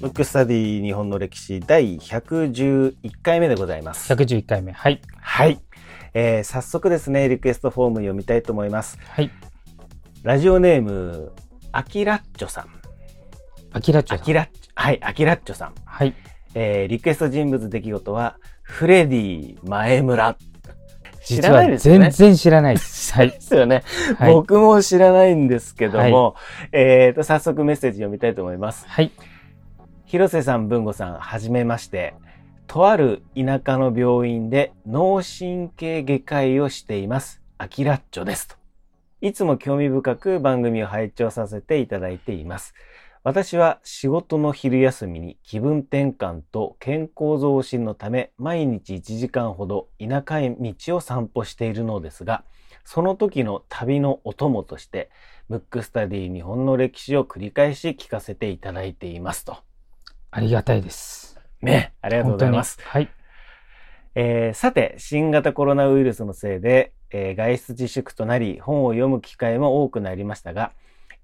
ムックスタディ日本の歴史第111回目でございます。111回目。はい。はい。えー早速ですね、リクエストフォーム読みたいと思います。はい。ラジオネーム、アキラッチョさん。アキラッチョさん。アキラッチョ、はい、アキラッチョさん。はい。えーリクエスト人物出来事は、フレディ前村。知実らなはいですよね。全然知らないです。はいで。すよね。はい。僕も知らないんですけども、えーと、早速メッセージ読みたいと思います。はい。広瀬さん、文吾さん、はじめまして。とある田舎の病院で脳神経外科医をしています。アキラッチョですと。いつも興味深く番組を拝聴させていただいています。私は仕事の昼休みに気分転換と健康増進のため毎日1時間ほど田舎へ道を散歩しているのですが、その時の旅のお供として、ムックスタディ日本の歴史を繰り返し聞かせていただいていますと。ありがたいです。ね、ありがとうございます。はい。えーさて、新型コロナウイルスのせいで、えー外出自粛となり、本を読む機会も多くなりましたが、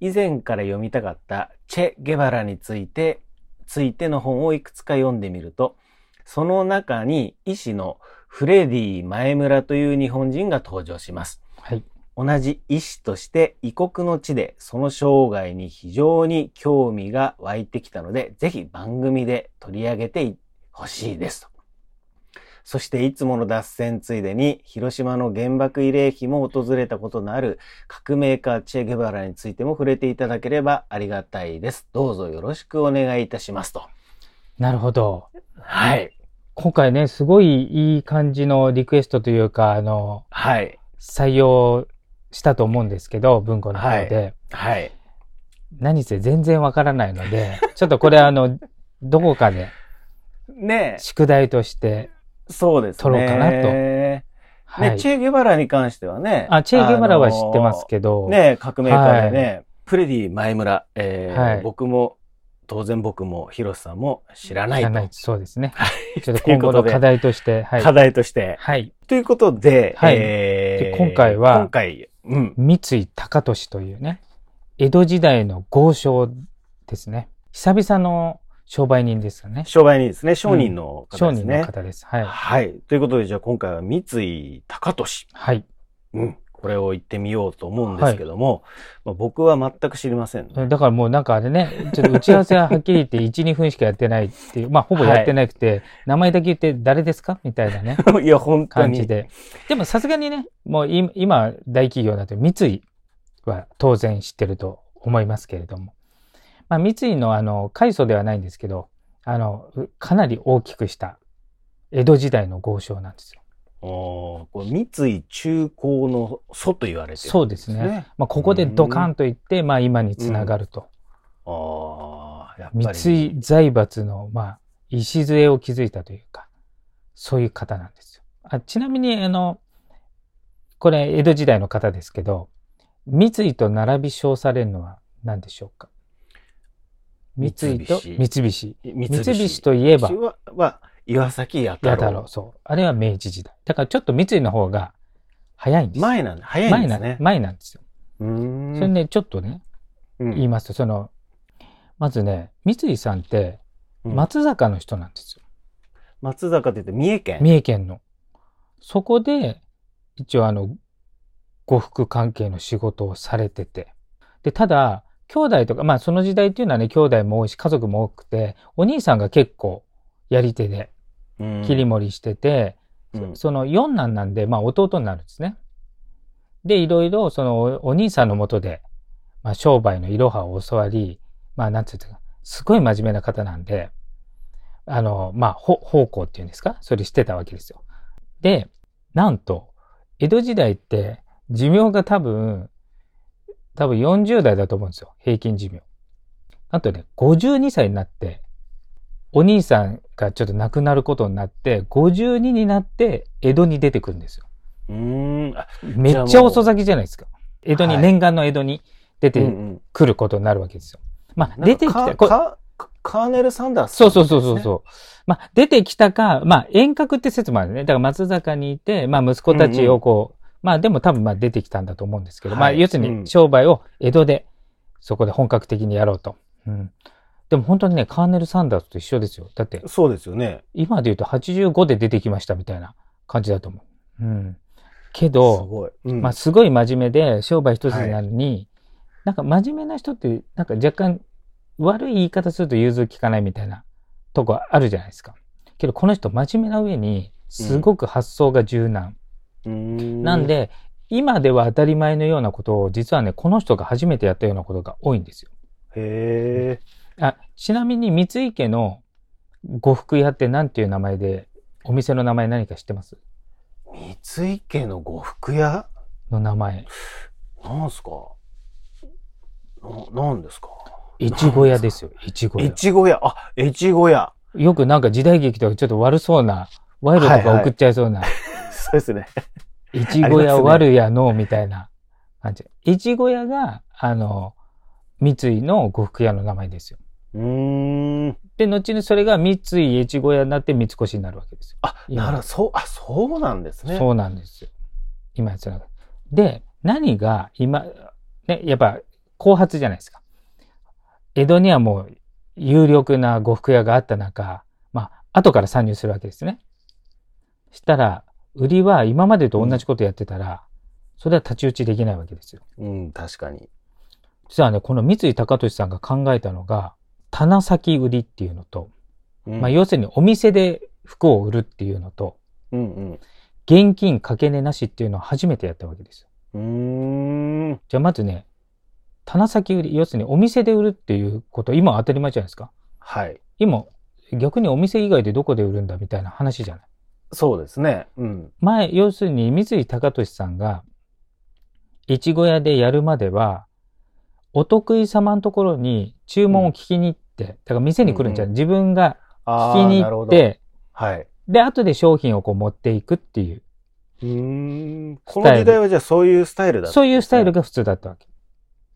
以前から読みたかったチェ・ゲバラについて、ついての本をいくつか読んでみると、その中に医師のフレディ前村という日本人が登場します。はい。同じ医師として異国の地でその生涯に非常に興味が湧いてきたので、ぜひ番組で取り上げてほしいですと。そしていつもの脱線ついでに広島の原爆慰霊碑も訪れたことのある革命家チェ・ゲバラについても触れていただければありがたいです。どうぞよろしくお願いいたしますと。なるほど。はい。今回ね、すごいいい感じのリクエストというか、あの、はい。採用したと思うんですけど、文庫の方で。はい。何せ全然わからないので、ちょっとこれあの、どこかで ね宿題として、そうですね。撮ろうかなとね、はい。チェ・ゲバラに関してはね。あ、チェ・ゲバラは知ってますけど、どね、革命家でね、フレディ前村、えーはい僕も、当然僕も、広瀬さんも知らないと。知らないそうですね。はい ちょっと今後の課題として、はい。課題として。はい。ということで、はいえーで今回は今回、うん。三井高利というね、江戸時代の豪商ですね。久々の商売人ですよね。商売人ですね。商人の方商人ですね。の方です。はい。はい。ということで、じゃあ今回は三井高利。はい。うん。これを言ってみようと思うんですけども、まあ、僕は全く知りません、ね。だからもうなんかあれね、ちょっと打ち合わせははっきり言って 1、2分しかやってないっていう、まあほぼやってなくて、名前だけ言って誰ですか？みたいなね、いや、本当に。感じで。でもさすがにね、もうい今大企業だと三井は当然知ってると思いますけれども。まあ三井のあの、階層ではないんですけど、あの、かなり大きくした江戸時代の豪商なんですよ。おーこれ三井中高の祖と言われてる、そうですね。まあここでドカンといって、まあ今につながると。ああ、やっぱり。三井財閥の、まあ、礎を築いたというか、そういう方なんですよ。あちなみに、あの、これ、江戸時代の方ですけど、三井と並び称されるのは何でしょうか？三井と三三菱。三三菱といえば、は、は岩崎弥太郎。八太郎、そう。あれは明治時代。だからちょっと三井の方が早いんですよ。前なんだ。早いんですね。前なん前なんですよ。うーんそれね、ちょっとね、うん言いますと、その、まずね、三井さんってうん松坂の人なんですよ。松坂って言って三重県？三重県の。そこで、一応あの、呉服関係の仕事をされてて。で、ただ、兄弟とか、まあその時代っていうのはね、兄弟も多いし、家族も多くて、お兄さんが結構やり手でうん切り盛りしてて、うんその四男なんで、まあ弟になるんですね。で、いろいろそのおお兄さんのもとで、まあ商売のいろはを教わり、まあなんつうか、すごい真面目な方なんで、あの、まあ、ほ奉公っていうんですかそれしてたわけですよ。で、なんと、江戸時代って寿命が多分、多分40代だと思うんですよ。平均寿命。なんとね、52歳になって、お兄さんがちょっと亡くなることになって、52になって江戸に出てくるんですよ。うーん。あめっちゃ遅咲きじゃないですか。江戸に、はい念願の江戸に出うんてうんくることになるわけですよ。まあ、なんか出てきた、カーネル・サンダース、そうそうそうそうそう。まあ、出てきたか、まあ、遠隔って説もあるね。だから松坂にいて、まあ、息子たちをこう、まあ、でも多分まあ出てきたんだと思うんですけど、まあ、はい要するうんに商売を江戸でそこで本格的にやろうと。うん。でも本当にね、カーネル・サンダースと一緒ですよ。だって、そうですよね。今で言うと85で出てきましたみたいな感じだと思う。うん。けすど、ごい。うんまあ、すごい真面目で商売一つになるに、なんか真面目な人って、なんか若干悪い言い方すると融通きかないみたいなとこあるじゃないですか。けどこの人真面目な上に、すごく発想が柔軟。うーんなん、で、今では当たり前のようなことを、実はね、この人が初めてやったようなことが多いんですよ。へえ。あ、ちなみに三井家の呉服屋って何ていう名前で、お店の名前何か知ってます？三井家の呉服屋？の名前。なんすか？な、なんですか？越後屋ですよ、越後屋。越後屋。あ、越後屋。よくなんか時代劇とかちょっと悪そうな、賄賂とか送っちゃいそうな、そうですね。越後屋悪屋の、みたいな感じ。越後屋が、あの、三井の呉服屋の名前ですよ。うーん。で、後にそれが三井越後屋になって三越になるわけですよ。あ、今なるほど。そう、あ、そうなんですね。そうなんですよ。今やつらが。で、何が今、ね、やっぱ後発じゃないですか。江戸にはもう有力な呉服屋があった中、まあ、後から参入するわけですね。したら、売りは今までと同じことやってたら、それは太刀打ちできないわけですよ。うん、確かに。実はね、この三井高俊さんが考えたのが、棚先売りっていうのと、うんまあ、要するにお店で服を売るっていうのと、うんうん。現金かけ値なしっていうのを初めてやったわけですよ。うーん。じゃあまずね、棚先売り、要するにお店で売るっていうこと、今は当たり前じゃないですか。はい。今、逆にお店以外でどこで売るんだみたいな話じゃない？そうですね。うん。前、要するに三井高俊さんが、越後屋でやるまでは、お得意様のところに注文を聞きに行って、だから店に来るんじゃない、うん自分があ聞きに行って、はい。で、後で商品をこう持っていくっていう、うーん。この時代はじゃあそういうスタイルだったねそういうスタイルが普通だったわけ。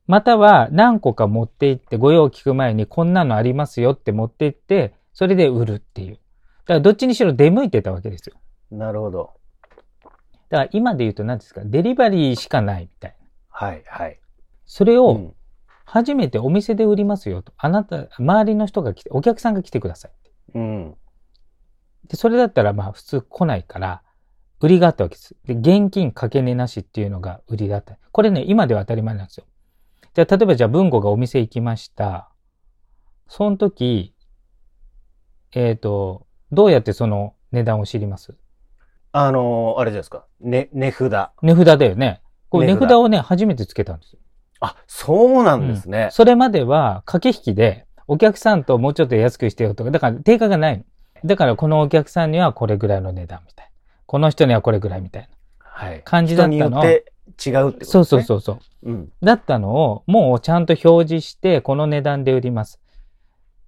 または何個か持って行って、ご用を聞く前にこんなのありますよって持って行って、それで売るっていう。だからどっちにしろ出向いてたわけですよ。なるほど。だから今で言うと何ですか、デリバリーしかないみたいな。はい、はい。それをうん初めてお店で売りますよと。あなた、周りの人が来て、お客さんが来てください。うん。で、それだったらまあ普通来ないから、売りがあったわけです。で、現金かけ値なしっていうのが売りだった。これね、今では当たり前なんですよ。じゃあ、例えばじゃあ文吾がお店行きました。その時、えっ、と、どうやってその値段を知ります？あのーあれじゃないですか。ね、値札。値札だよね。こう値値札札をね、初めてつけたんですよ。あ、そうなんですね。それまでは駆け引きで、お客さんともうちょっと安くしてよとか、だから定価がないの。だからこのお客さんにはこれぐらいの値段みたいな。この人にはこれぐらいみたいなはい。感じだったによって違うってことですね。そうそうそうそう。うん。だったのを、もうちゃんと表示して、この値段で売ります。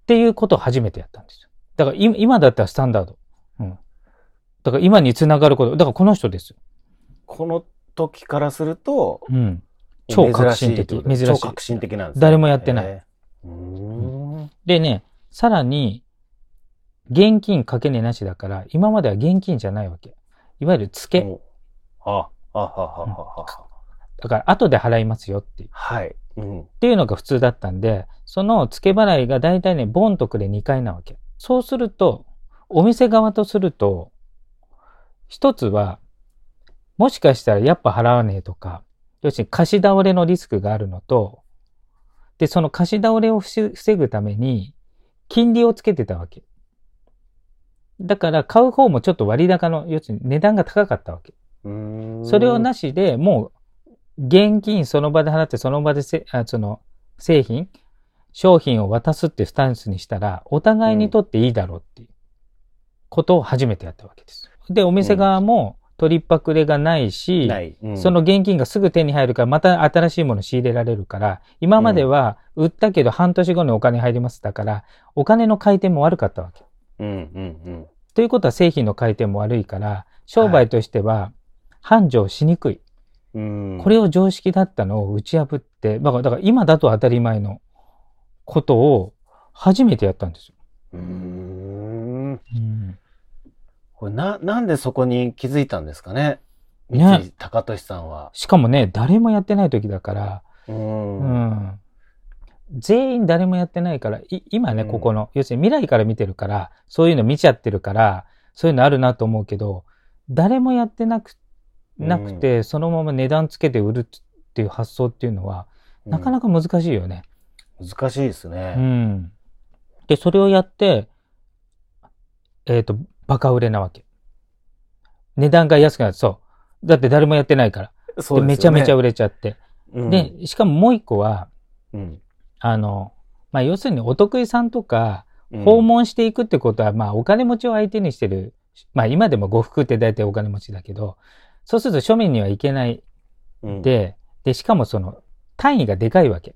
っていうことを初めてやったんですよ。だから今今だったらスタンダード。うん。だから今につながること。だからこの人ですよ。この時からすると、うん。超革新的珍しい超革新的なんですね。誰もやってない。うーん。でね、さらに、現金かけ値なしだから、今までは現金じゃないわけ。いわゆる付け。おあ、あはははは。だから後で払いますよっていう。はい。うん。っていうのが普通だったんで、その付け払いが大体ね、ボンとくで2回なわけ。そうすると、お店側とすると、一つは、もしかしたらやっぱ払わねえとか、要するに貸し倒れのリスクがあるのと、で、その貸し倒れを防防ぐために、金利をつけてたわけ。だから買う方もちょっと割高の、要するに値段が高かったわけ。それをなしでもう現金その場で払ってその場でせあその製品、商品を渡すってスタンスにしたらお互いにとっていいだろうっていうことを初めてやったわけです。で、お店側も取りっぱくれがないし。うんその現金がすぐ手に入るからまた新しいもの仕入れられるから、今までは売ったけど半年後にお金入りますだから、お金の回転も悪かったわけ。うんうんうん。ということは製品の回転も悪いから、商売としては繁盛しにくい。うん。これを常識だったのを打ち破って、だから今だと当たり前のことを初めてやったんですよ。うーん。うん、これな、なんでそこに気づいたんですかね？ね三井高俊さんは。しかもね、誰もやってない時だから、う。うんん。全員誰もやってないから、い今ね、うんここの、要するに未来から見てるから、そういうの見ちゃってるから、そういうのあるなと思うけど、誰もやってなく、なくて、そのまま値段つけて売るっていう発想っていうのは、なかなかか難しいよね。難しいですうね。ん。で、それをやって、えっ、と、バカ売れなわけ。値段が安くなる。そう。だって誰もやってないから。でそうでねめちゃめちゃ売れちゃって。うんで、しかももう一個は、うんあの、まあ、要するにお得意さんとか、うん訪問していくってことは、まあ、お金持ちを相手にしてる。まあ、今でも呉服って大体お金持ちだけど、そうすると庶民には行けないうんで、で、しかもその、単位がでかいわけ。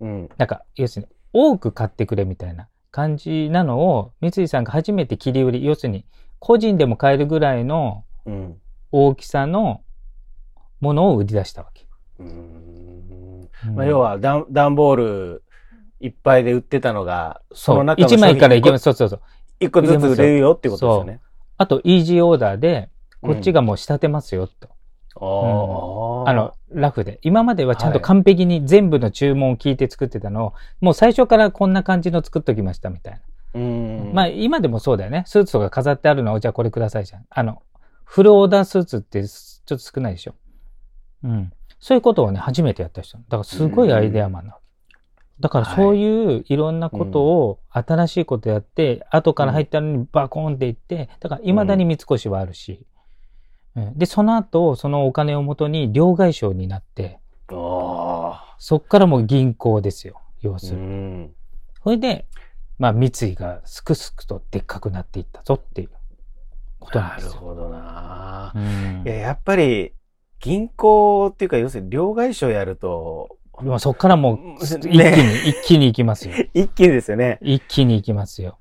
うんなんか、要するに、多く買ってくれみたいな感じなのを、三井さんが初めて切り売り、要するに、個人でも買えるぐらいのうん大きさのものを売り出したわけ。うんうんまあ、要は段段ボールいっぱいで売ってたのが、その中の1枚からいけます。す。そうそうそう。一個ずつ売れるよってことですよね。あと、イージーオーダーで、こっちがもう仕立てますよ、と。ああの、ラフで。今まではちゃんとはい完璧に全部の注文を聞いて作ってたのを、もう最初からこんな感じの作っときましたみたいな。うんまあ今でもそうだよね。スーツとか飾ってあるのを、じゃあこれくださいじゃん。あの、フルオーダースーツってちょっと少ないでしょ。うん。そういうことをね、初めてやった人。だからすごいアイデアマンなわけ。だからそういういろんなことを新しいことやって、後から入ったのにバコーンっていって、だから未だに三越はあるし。うんで、その後、そのお金をもとに両替商になって、あそっからもう銀行ですよ。要あ。するに。うんそれで、まあ、三井がすくすくとでっかくなっていったぞっていうことなんなですよ。るほどな。うんいや、やっぱり、銀行っていうか、要するに両替商やると、まあそっからもう、ね一気に、一気に行きますよ。一気にですよね。一気に行きますよ。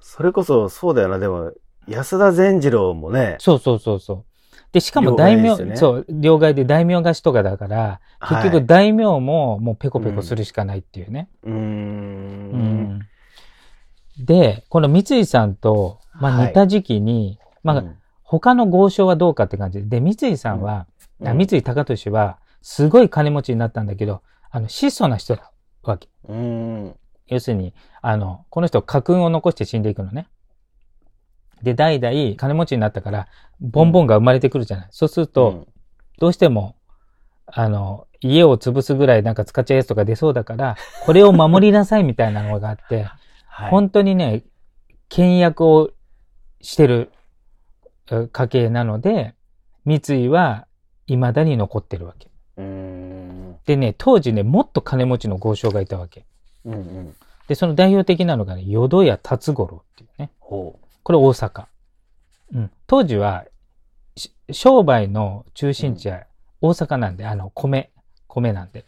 それこそ、そうだよな。でも、安田善次郎もね、そうそうそうそう。で、しかも大名、ねそう、両替で大名貸しとかだから、結はい局大名ももうペコペコするしかないっていうね。うー。うんんで、この三井さんと、まはいあ似た時期に、まあうん他の豪商はどうかって感じで、で、三井さんは、うんあ三井高利は、すごい金持ちになったんだけど、あの、質素な人だわけ。うん。要するに、あの、この人家訓を残して死んでいくのね。で、代々金持ちになったから、ボンボンが生まれてくるじゃない。そうすると、どうしても、あの、家を潰すぐらいなんか使っちゃうやつとか出そうだから、これを守りなさいみたいなのがあって、はい、本当にね、倹約をしてるえ家系なので、三井は未だに残ってるわけ。でね、当時ね、もっと金持ちの豪商がいたわけ。うんうん。で、その代表的なのがね、淀屋達五郎っていうね。ほこれ大阪。うん。当時は、し商売の中心地は大阪なんで、あの、米、米なんで。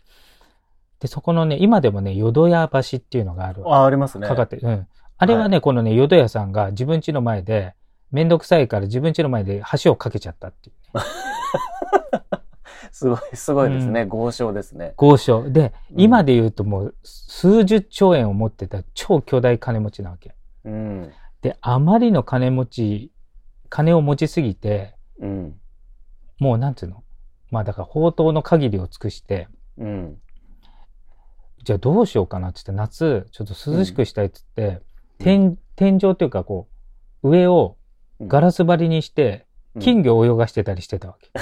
で、そこのね、今でもね、淀屋橋っていうのがあるう。あ、ありますね。かかってる。うん。あれはね、このね、淀屋さんが自分家の前で、めんどくさいから自分家の前で橋を架けちゃったっていう、ね。すごい、すごいですね。豪商ですね。豪商。で、うん今で言うともう数十兆円を持ってた超巨大金持ちなわけ。うん。で、あまりの金持ち、金を持ちすぎて、うん。もうなんていうの？まあだから宝刀の限りを尽くして、うん。じゃあどうしようかなって言って、夏、ちょっと涼しくしたいって言って、天、天井っていうかこう、上をガラス張りにして、金魚を泳がしてたりしてたわけ。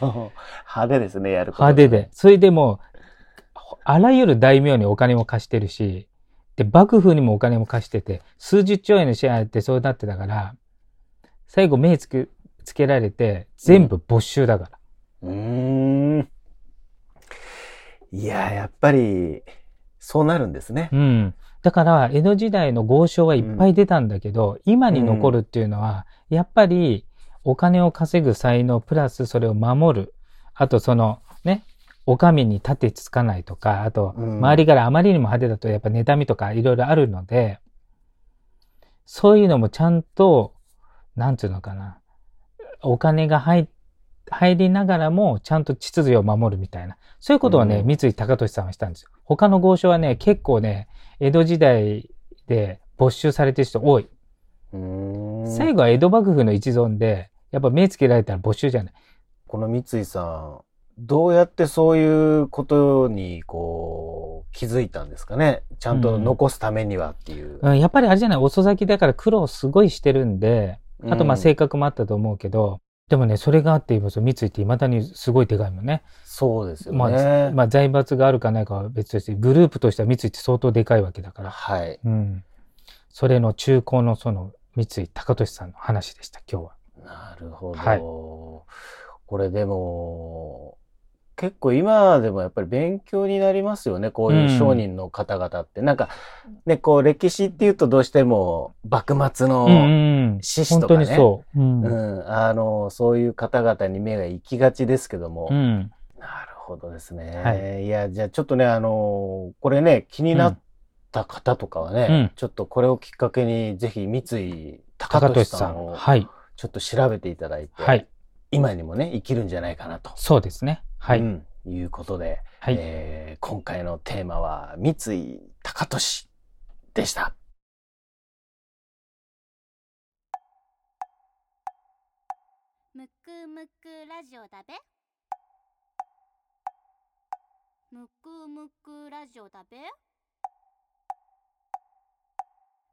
派手ですね、やること。派手で。。それでもう、あらゆる大名にお金も貸してるし、で、幕府にもお金も貸してて、数十兆円の支配ってそうなってたから、最後目つけ、つけられて、全部没収だから。うーん。いや、やっぱり、そうなるんですね。うん。だから、江戸時代の豪商はいっぱい出たんだけど、今に残るっていうのは、やっぱり、お金を稼ぐ才能、プラスそれを守る。あと、その、ね、お上に立てつかないとか、あと、うん周りからあまりにも派手だと、やっぱ妬みとかいろいろあるので、そういうのもちゃんと、なんていうのかな、お金が入入りながらも、ちゃんと秩序を守るみたいな。そういうことをね、うん三井高利さんはしたんですよ。他の豪商はね、結構ね、江戸時代で没収されてる人多い。最後は江戸幕府の一存で、やっぱ目つけられたら没収じゃない。この三井さん、どうやってそういうことに、こう、気づいたんですかね？ちゃんと残すためにはっていう。うん、やっぱりあれじゃない、遅咲きだから苦労すごいしてるんで、あとまあうん性格もあったと思うけど、でもね、それがあって今、三井って未だにすごいでかいもんね。そうですよまあ、ね。まあ財閥があるかないかは別として、グループとしては三井って相当でかいわけだから。はい。うん。それの中高のその三井高俊さんの話でした、今日は。なるほど。はいこれでも、結構今でもやっぱり勉強になりますよね。こういう商人の方々って。なんか、ね、こう歴史っていうとどうしても幕末の、うんうん。獅子とかねう。うん。うん、あの、そういう方々に目が行きがちですけども。うん。なるほどですね。、はいや、じゃあちょっとね、あの、これね、気になった方とかはね、うんちょっとこれをきっかけに、ぜひ三井高高俊俊さん。さんをはい。ちょっと調べていただいて、はい。今にもね、生きるんじゃないかなと。そうですね。はい。うんいうことで、はい。えー今回のテーマは、三井高俊でした。むくむくラジオだべむくむくラジオだべ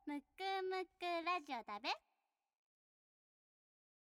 むくむくラジオだべ